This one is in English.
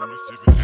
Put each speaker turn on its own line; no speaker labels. I'm you.